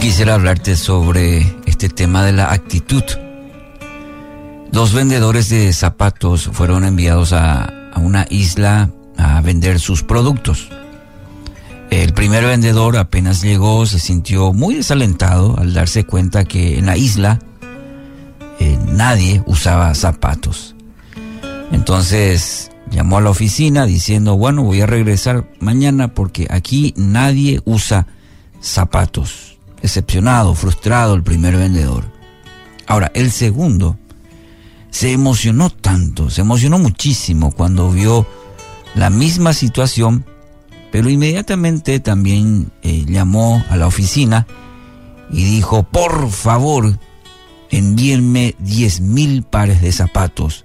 quisiera hablarte sobre este tema de la actitud. Dos vendedores de zapatos fueron enviados a, una isla a vender sus productos. El primer vendedor apenas llegó se sintió muy desalentado al darse cuenta que en la isla eh, nadie usaba zapatos. Entonces llamó a la oficina diciendo, bueno, voy a regresar mañana porque aquí nadie usa zapatos. Decepcionado, frustrado el primer vendedor. Ahora, el segundo se emocionó tanto, se emocionó muchísimo cuando vio la misma situación, pero inmediatamente también eh, llamó a la oficina y dijo, por favor, envíenme diez mil pares de zapatos.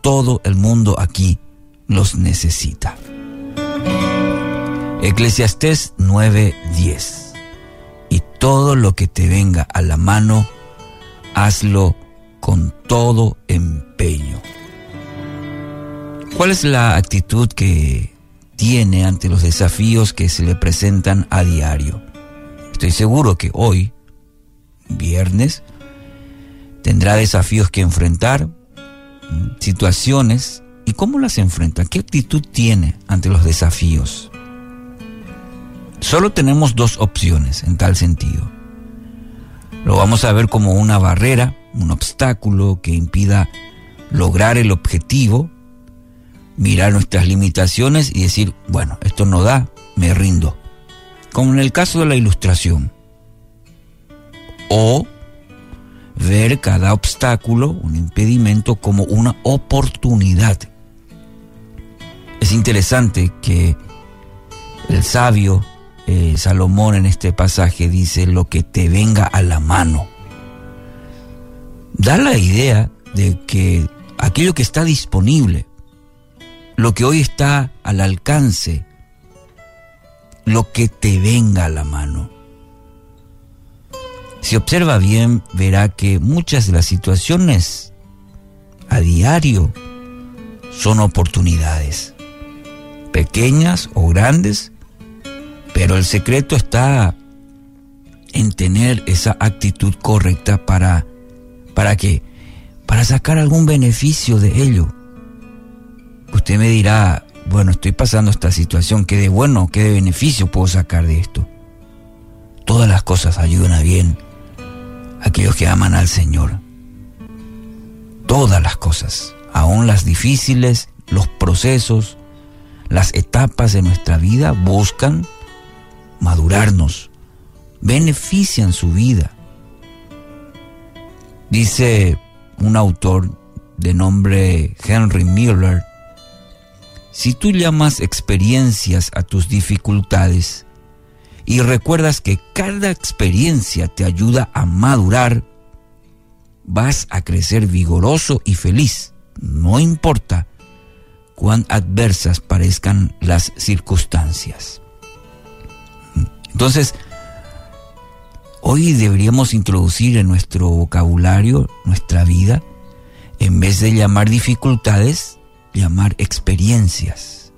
Todo el mundo aquí los necesita. Eclesiastés 9:10. Todo lo que te venga a la mano, hazlo con todo empeño. ¿Cuál es la actitud que tiene ante los desafíos que se le presentan a diario? Estoy seguro que hoy, viernes, tendrá desafíos que enfrentar, situaciones, y cómo las enfrenta, qué actitud tiene ante los desafíos. Solo tenemos dos opciones en tal sentido. Lo vamos a ver como una barrera, un obstáculo que impida lograr el objetivo, mirar nuestras limitaciones y decir, bueno, esto no da, me rindo. Como en el caso de la ilustración. O ver cada obstáculo, un impedimento, como una oportunidad. Es interesante que el sabio eh, Salomón en este pasaje dice lo que te venga a la mano. Da la idea de que aquello que está disponible, lo que hoy está al alcance, lo que te venga a la mano. Si observa bien, verá que muchas de las situaciones a diario son oportunidades, pequeñas o grandes, pero el secreto está en tener esa actitud correcta para, ¿para qué? Para sacar algún beneficio de ello. Usted me dirá, bueno, estoy pasando esta situación, ¿qué de bueno, qué de beneficio puedo sacar de esto? Todas las cosas ayudan a bien aquellos que aman al Señor. Todas las cosas, aún las difíciles, los procesos, las etapas de nuestra vida buscan madurarnos, benefician su vida. Dice un autor de nombre Henry Miller, si tú llamas experiencias a tus dificultades, y recuerdas que cada experiencia te ayuda a madurar, vas a crecer vigoroso y feliz, no importa cuán adversas parezcan las circunstancias. Entonces, hoy deberíamos introducir en nuestro vocabulario, nuestra vida, en vez de llamar dificultades, llamar experiencias.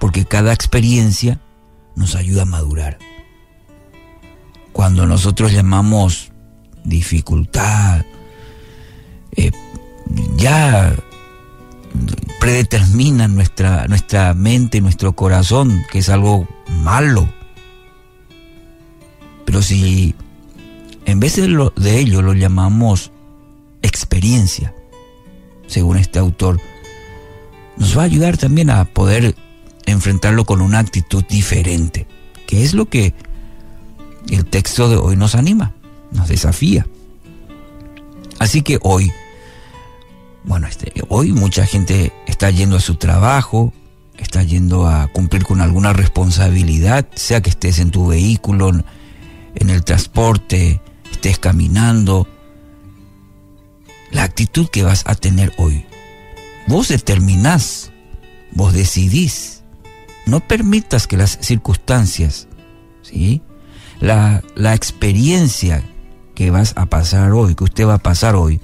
Porque cada experiencia nos ayuda a madurar. Cuando nosotros llamamos dificultad, eh, ya predetermina nuestra, nuestra mente, nuestro corazón, que es algo malo. Si en vez de, de ello lo llamamos experiencia, según este autor, nos va a ayudar también a poder enfrentarlo con una actitud diferente, que es lo que el texto de hoy nos anima, nos desafía. Así que hoy, bueno, este, hoy mucha gente está yendo a su trabajo, está yendo a cumplir con alguna responsabilidad, sea que estés en tu vehículo, en el transporte, estés caminando. La actitud que vas a tener hoy, vos determinás, vos decidís no permitas que las circunstancias, ¿sí? La, la experiencia que vas a pasar hoy, que usted va a pasar hoy,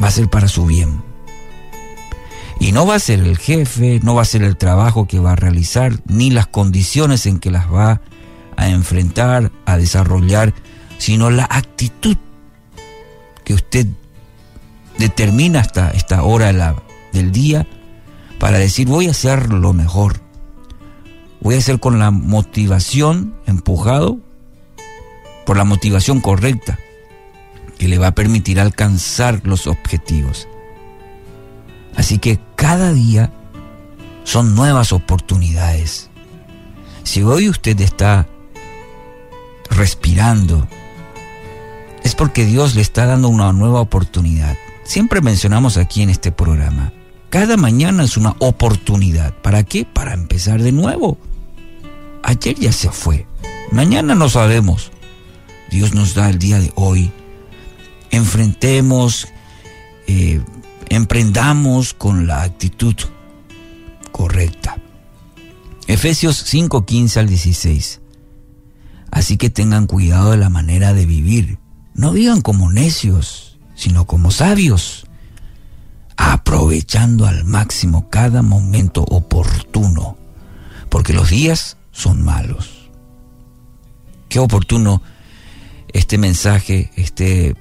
va a ser para su bien. Y no va a ser el jefe, no va a ser el trabajo que va a realizar, ni las condiciones en que las va a enfrentar, a desarrollar, sino la actitud que usted determina hasta esta hora del día para decir voy a hacer lo mejor. Voy a hacer con la motivación, empujado por la motivación correcta, que le va a permitir alcanzar los objetivos. Así que cada día son nuevas oportunidades. Si hoy usted está respirando, es porque Dios le está dando una nueva oportunidad. Siempre mencionamos aquí en este programa, cada mañana es una oportunidad. ¿Para qué? Para empezar de nuevo. Ayer ya se fue, mañana no sabemos. Dios nos da el día de hoy. Enfrentemos, eh, emprendamos con la actitud correcta. Efesios 5, 15 al 16. Así que tengan cuidado de la manera de vivir. No vivan como necios, sino como sabios, aprovechando al máximo cada momento oportuno, porque los días son malos. Qué oportuno este mensaje, este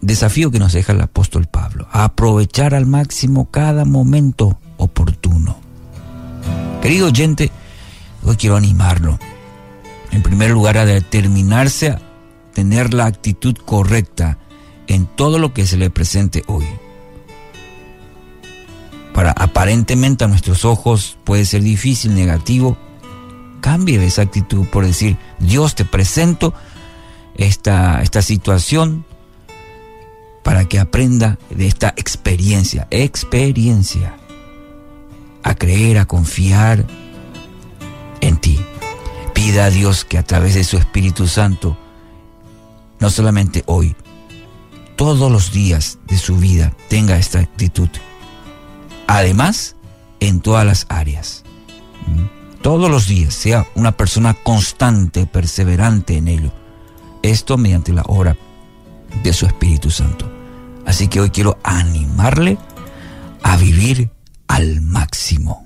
desafío que nos deja el apóstol Pablo, aprovechar al máximo cada momento oportuno. Querido oyente, hoy quiero animarlo. En primer lugar, a determinarse a tener la actitud correcta en todo lo que se le presente hoy. Para aparentemente a nuestros ojos puede ser difícil, negativo, cambie esa actitud por decir, Dios te presento esta, esta situación para que aprenda de esta experiencia, experiencia a creer, a confiar en ti. Pida a Dios que a través de su Espíritu Santo, no solamente hoy, todos los días de su vida tenga esta actitud. Además, en todas las áreas. ¿Mm? Todos los días sea una persona constante, perseverante en ello. Esto mediante la obra de su Espíritu Santo. Así que hoy quiero animarle a vivir al máximo.